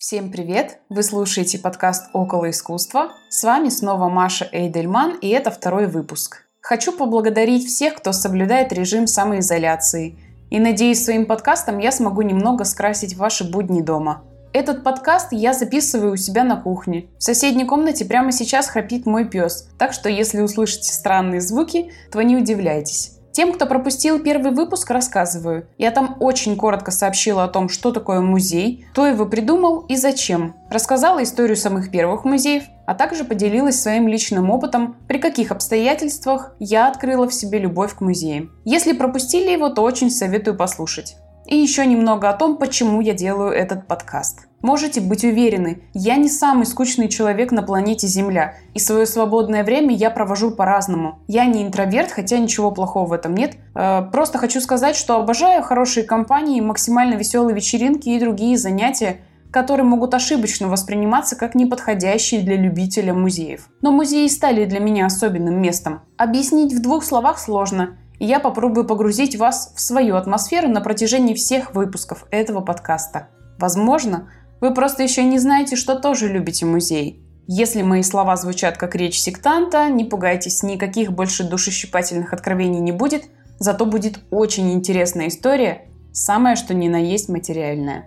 Всем привет! Вы слушаете подкаст «Около искусства». С вами снова Маша Эйдельман, и это второй выпуск. Хочу поблагодарить всех, кто соблюдает режим самоизоляции. И надеюсь, своим подкастом я смогу немного скрасить ваши будни дома. Этот подкаст я записываю у себя на кухне. В соседней комнате прямо сейчас храпит мой пес, так что если услышите странные звуки, то не удивляйтесь. Тем, кто пропустил первый выпуск, рассказываю. Я там очень коротко сообщила о том, что такое музей, кто его придумал и зачем. Рассказала историю самых первых музеев, а также поделилась своим личным опытом, при каких обстоятельствах я открыла в себе любовь к музеям. Если пропустили его, то очень советую послушать. И еще немного о том, почему я делаю этот подкаст. Можете быть уверены, я не самый скучный человек на планете Земля, и свое свободное время я провожу по-разному. Я не интроверт, хотя ничего плохого в этом нет. Э, просто хочу сказать, что обожаю хорошие компании, максимально веселые вечеринки и другие занятия, которые могут ошибочно восприниматься как неподходящие для любителя музеев. Но музеи стали для меня особенным местом. Объяснить в двух словах сложно, и я попробую погрузить вас в свою атмосферу на протяжении всех выпусков этого подкаста. Возможно, вы просто еще не знаете, что тоже любите музей. Если мои слова звучат как речь сектанта, не пугайтесь, никаких больше душещипательных откровений не будет, зато будет очень интересная история, самое что ни на есть материальная.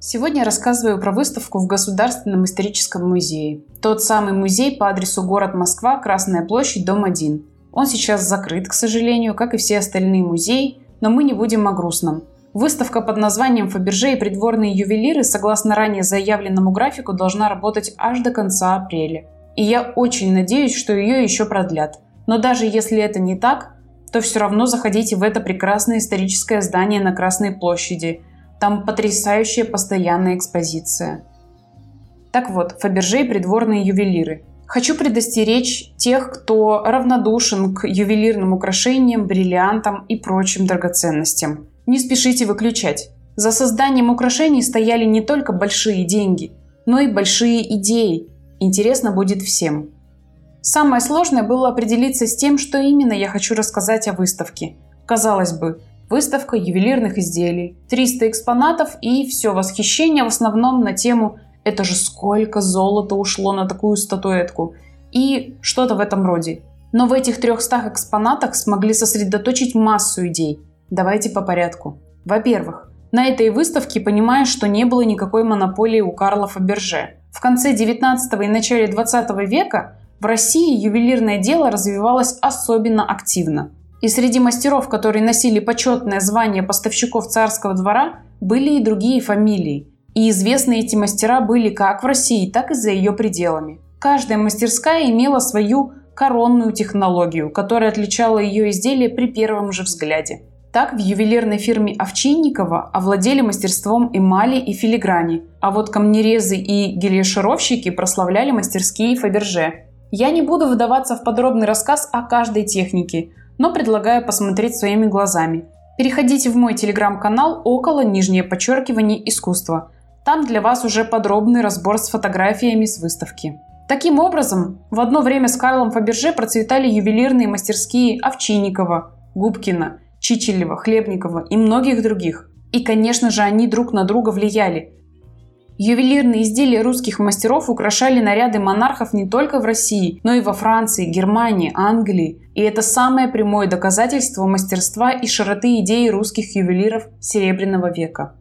Сегодня рассказываю про выставку в Государственном историческом музее. Тот самый музей по адресу город Москва, Красная площадь, дом 1. Он сейчас закрыт, к сожалению, как и все остальные музеи, но мы не будем о грустном – Выставка под названием «Фаберже и придворные ювелиры» согласно ранее заявленному графику должна работать аж до конца апреля. И я очень надеюсь, что ее еще продлят. Но даже если это не так, то все равно заходите в это прекрасное историческое здание на Красной площади. Там потрясающая постоянная экспозиция. Так вот, Фаберже и придворные ювелиры. Хочу предостеречь тех, кто равнодушен к ювелирным украшениям, бриллиантам и прочим драгоценностям. Не спешите выключать. За созданием украшений стояли не только большие деньги, но и большие идеи. Интересно будет всем. Самое сложное было определиться с тем, что именно я хочу рассказать о выставке. Казалось бы, выставка ювелирных изделий, 300 экспонатов и все восхищение в основном на тему «это же сколько золота ушло на такую статуэтку» и что-то в этом роде. Но в этих 300 экспонатах смогли сосредоточить массу идей, Давайте по порядку. Во-первых, на этой выставке понимаешь, что не было никакой монополии у Карла Фаберже. В конце 19 и начале 20 века в России ювелирное дело развивалось особенно активно. И среди мастеров, которые носили почетное звание поставщиков царского двора, были и другие фамилии. И известные эти мастера были как в России, так и за ее пределами. Каждая мастерская имела свою коронную технологию, которая отличала ее изделие при первом же взгляде. Так в ювелирной фирме Овчинникова овладели мастерством эмали и филиграни, а вот камнерезы и гелиошировщики прославляли мастерские Фаберже. Я не буду выдаваться в подробный рассказ о каждой технике, но предлагаю посмотреть своими глазами. Переходите в мой телеграм-канал около нижнее подчеркивание искусства. Там для вас уже подробный разбор с фотографиями с выставки. Таким образом, в одно время с Карлом Фаберже процветали ювелирные мастерские Овчинникова, Губкина – Чичелева, Хлебникова и многих других. И, конечно же, они друг на друга влияли. Ювелирные изделия русских мастеров украшали наряды монархов не только в России, но и во Франции, Германии, Англии. И это самое прямое доказательство мастерства и широты идей русских ювелиров Серебряного века.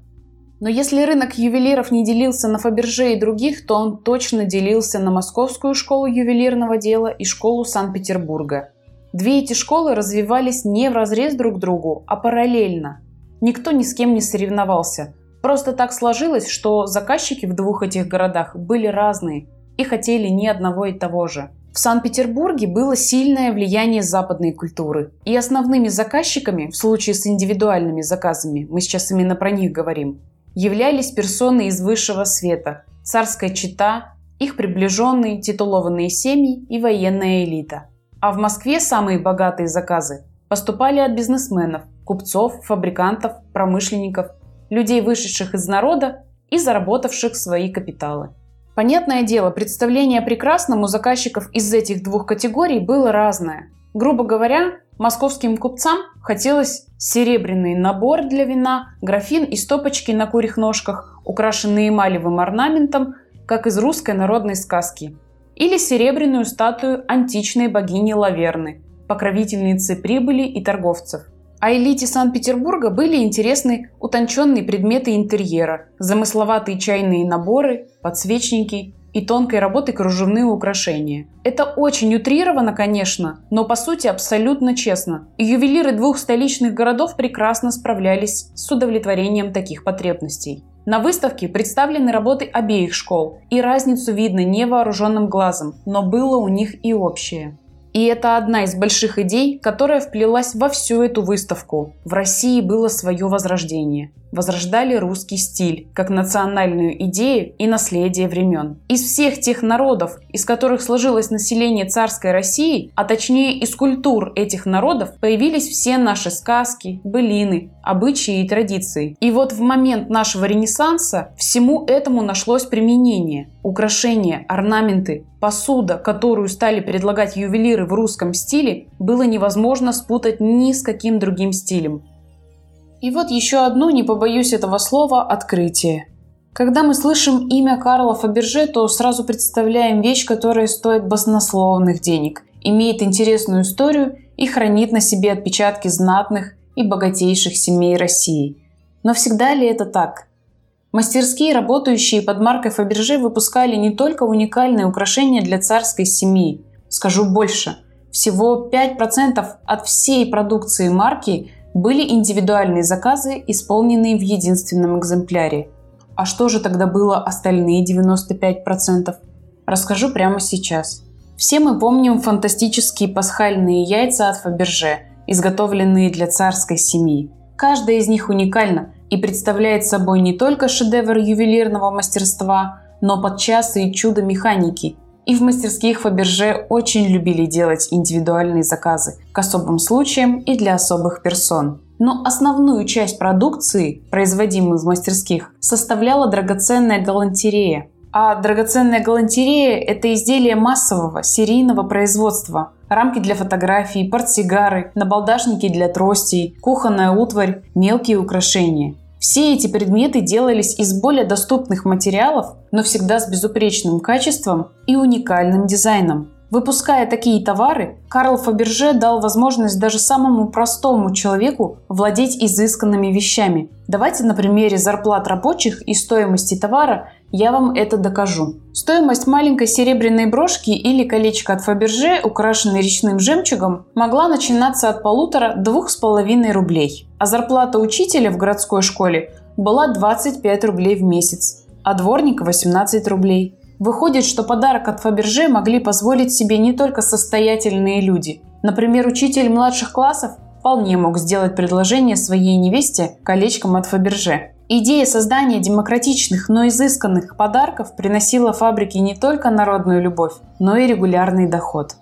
Но если рынок ювелиров не делился на Фаберже и других, то он точно делился на Московскую школу ювелирного дела и школу Санкт-Петербурга. Две эти школы развивались не в разрез друг другу, а параллельно. Никто ни с кем не соревновался. Просто так сложилось, что заказчики в двух этих городах были разные и хотели ни одного и того же. В Санкт-Петербурге было сильное влияние западной культуры, и основными заказчиками, в случае с индивидуальными заказами, мы сейчас именно про них говорим, являлись персоны из высшего света, царская чита, их приближенные, титулованные семьи и военная элита – а в Москве самые богатые заказы поступали от бизнесменов, купцов, фабрикантов, промышленников, людей, вышедших из народа и заработавших свои капиталы. Понятное дело, представление о прекрасном у заказчиков из этих двух категорий было разное. Грубо говоря, московским купцам хотелось серебряный набор для вина, графин и стопочки на курьих ножках. украшенные эмалевым орнаментом, как из русской народной сказки. Или серебряную статую античной богини Лаверны, покровительницы прибыли и торговцев. А элите Санкт-Петербурга были интересны утонченные предметы интерьера, замысловатые чайные наборы, подсвечники и тонкой работы кружевные украшения. Это очень утрировано, конечно, но по сути абсолютно честно. И ювелиры двух столичных городов прекрасно справлялись с удовлетворением таких потребностей. На выставке представлены работы обеих школ, и разницу видно невооруженным глазом, но было у них и общее. И это одна из больших идей, которая вплелась во всю эту выставку. В России было свое возрождение возрождали русский стиль как национальную идею и наследие времен. Из всех тех народов, из которых сложилось население царской России, а точнее из культур этих народов, появились все наши сказки, былины, обычаи и традиции. И вот в момент нашего Ренессанса всему этому нашлось применение. Украшения, орнаменты, посуда, которую стали предлагать ювелиры в русском стиле, было невозможно спутать ни с каким другим стилем. И вот еще одно, не побоюсь этого слова, открытие. Когда мы слышим имя Карла Фаберже, то сразу представляем вещь, которая стоит баснословных денег, имеет интересную историю и хранит на себе отпечатки знатных и богатейших семей России. Но всегда ли это так? Мастерские, работающие под маркой Фаберже, выпускали не только уникальные украшения для царской семьи. Скажу больше, всего 5% от всей продукции марки были индивидуальные заказы, исполненные в единственном экземпляре. А что же тогда было остальные 95%? Расскажу прямо сейчас. Все мы помним фантастические пасхальные яйца от Фаберже, изготовленные для царской семьи. Каждая из них уникальна и представляет собой не только шедевр ювелирного мастерства, но подчас и чудо механики – и в мастерских Фаберже очень любили делать индивидуальные заказы к особым случаям и для особых персон. Но основную часть продукции, производимой в мастерских, составляла драгоценная галантерея. А драгоценная галантерея – это изделие массового, серийного производства. Рамки для фотографий, портсигары, набалдашники для тростей, кухонная утварь, мелкие украшения – все эти предметы делались из более доступных материалов, но всегда с безупречным качеством и уникальным дизайном. Выпуская такие товары, Карл Фаберже дал возможность даже самому простому человеку владеть изысканными вещами. Давайте на примере зарплат рабочих и стоимости товара я вам это докажу. Стоимость маленькой серебряной брошки или колечка от Фаберже, украшенной речным жемчугом, могла начинаться от полутора-двух с половиной рублей. А зарплата учителя в городской школе была 25 рублей в месяц, а дворника 18 рублей. Выходит, что подарок от Фаберже могли позволить себе не только состоятельные люди. Например, учитель младших классов вполне мог сделать предложение своей невесте колечком от Фаберже. Идея создания демократичных, но изысканных подарков приносила фабрике не только народную любовь, но и регулярный доход.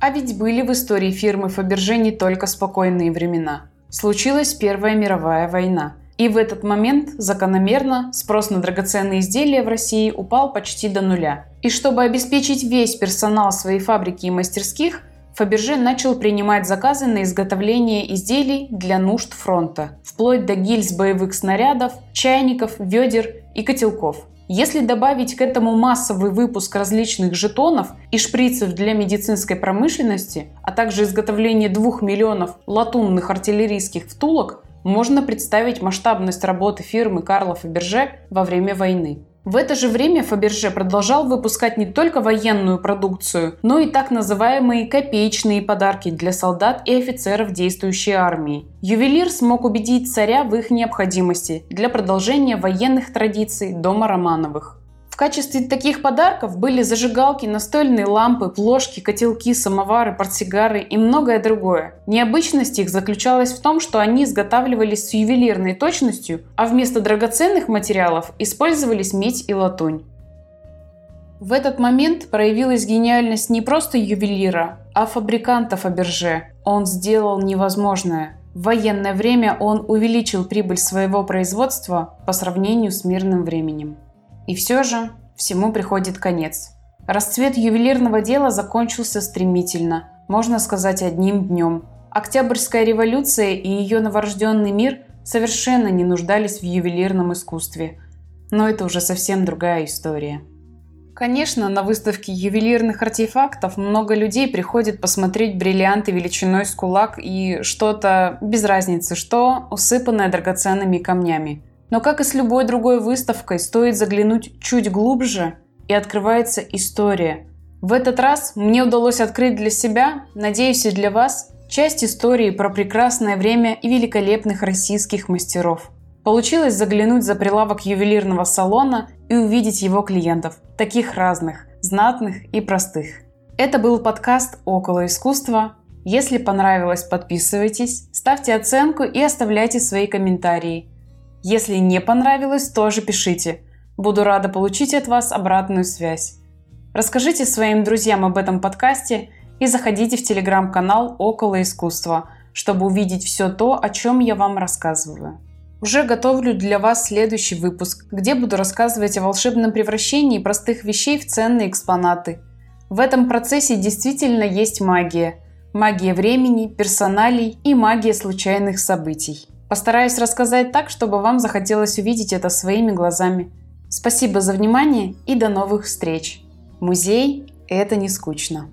А ведь были в истории фирмы Фаберже не только спокойные времена. Случилась Первая мировая война – и в этот момент закономерно спрос на драгоценные изделия в России упал почти до нуля. И чтобы обеспечить весь персонал своей фабрики и мастерских, Фаберже начал принимать заказы на изготовление изделий для нужд фронта, вплоть до гильз боевых снарядов, чайников, ведер и котелков. Если добавить к этому массовый выпуск различных жетонов и шприцев для медицинской промышленности, а также изготовление двух миллионов латунных артиллерийских втулок, можно представить масштабность работы фирмы Карла Фаберже во время войны. В это же время Фаберже продолжал выпускать не только военную продукцию, но и так называемые копеечные подарки для солдат и офицеров действующей армии. Ювелир смог убедить царя в их необходимости для продолжения военных традиций дома Романовых качестве таких подарков были зажигалки, настольные лампы, плошки, котелки, самовары, портсигары и многое другое. Необычность их заключалась в том, что они изготавливались с ювелирной точностью, а вместо драгоценных материалов использовались медь и латунь. В этот момент проявилась гениальность не просто ювелира, а фабриканта Фаберже. Он сделал невозможное. В военное время он увеличил прибыль своего производства по сравнению с мирным временем. И все же всему приходит конец. Расцвет ювелирного дела закончился стремительно, можно сказать, одним днем. Октябрьская революция и ее новорожденный мир совершенно не нуждались в ювелирном искусстве. Но это уже совсем другая история. Конечно, на выставке ювелирных артефактов много людей приходит посмотреть бриллианты величиной с кулак и что-то, без разницы что, усыпанное драгоценными камнями. Но как и с любой другой выставкой, стоит заглянуть чуть глубже, и открывается история. В этот раз мне удалось открыть для себя, надеюсь и для вас, часть истории про прекрасное время и великолепных российских мастеров – Получилось заглянуть за прилавок ювелирного салона и увидеть его клиентов, таких разных, знатных и простых. Это был подкаст «Около искусства». Если понравилось, подписывайтесь, ставьте оценку и оставляйте свои комментарии. Если не понравилось, тоже пишите. Буду рада получить от вас обратную связь. Расскажите своим друзьям об этом подкасте и заходите в телеграм-канал «Около искусства», чтобы увидеть все то, о чем я вам рассказываю. Уже готовлю для вас следующий выпуск, где буду рассказывать о волшебном превращении простых вещей в ценные экспонаты. В этом процессе действительно есть магия. Магия времени, персоналей и магия случайных событий. Постараюсь рассказать так, чтобы вам захотелось увидеть это своими глазами. Спасибо за внимание и до новых встреч. Музей – это не скучно.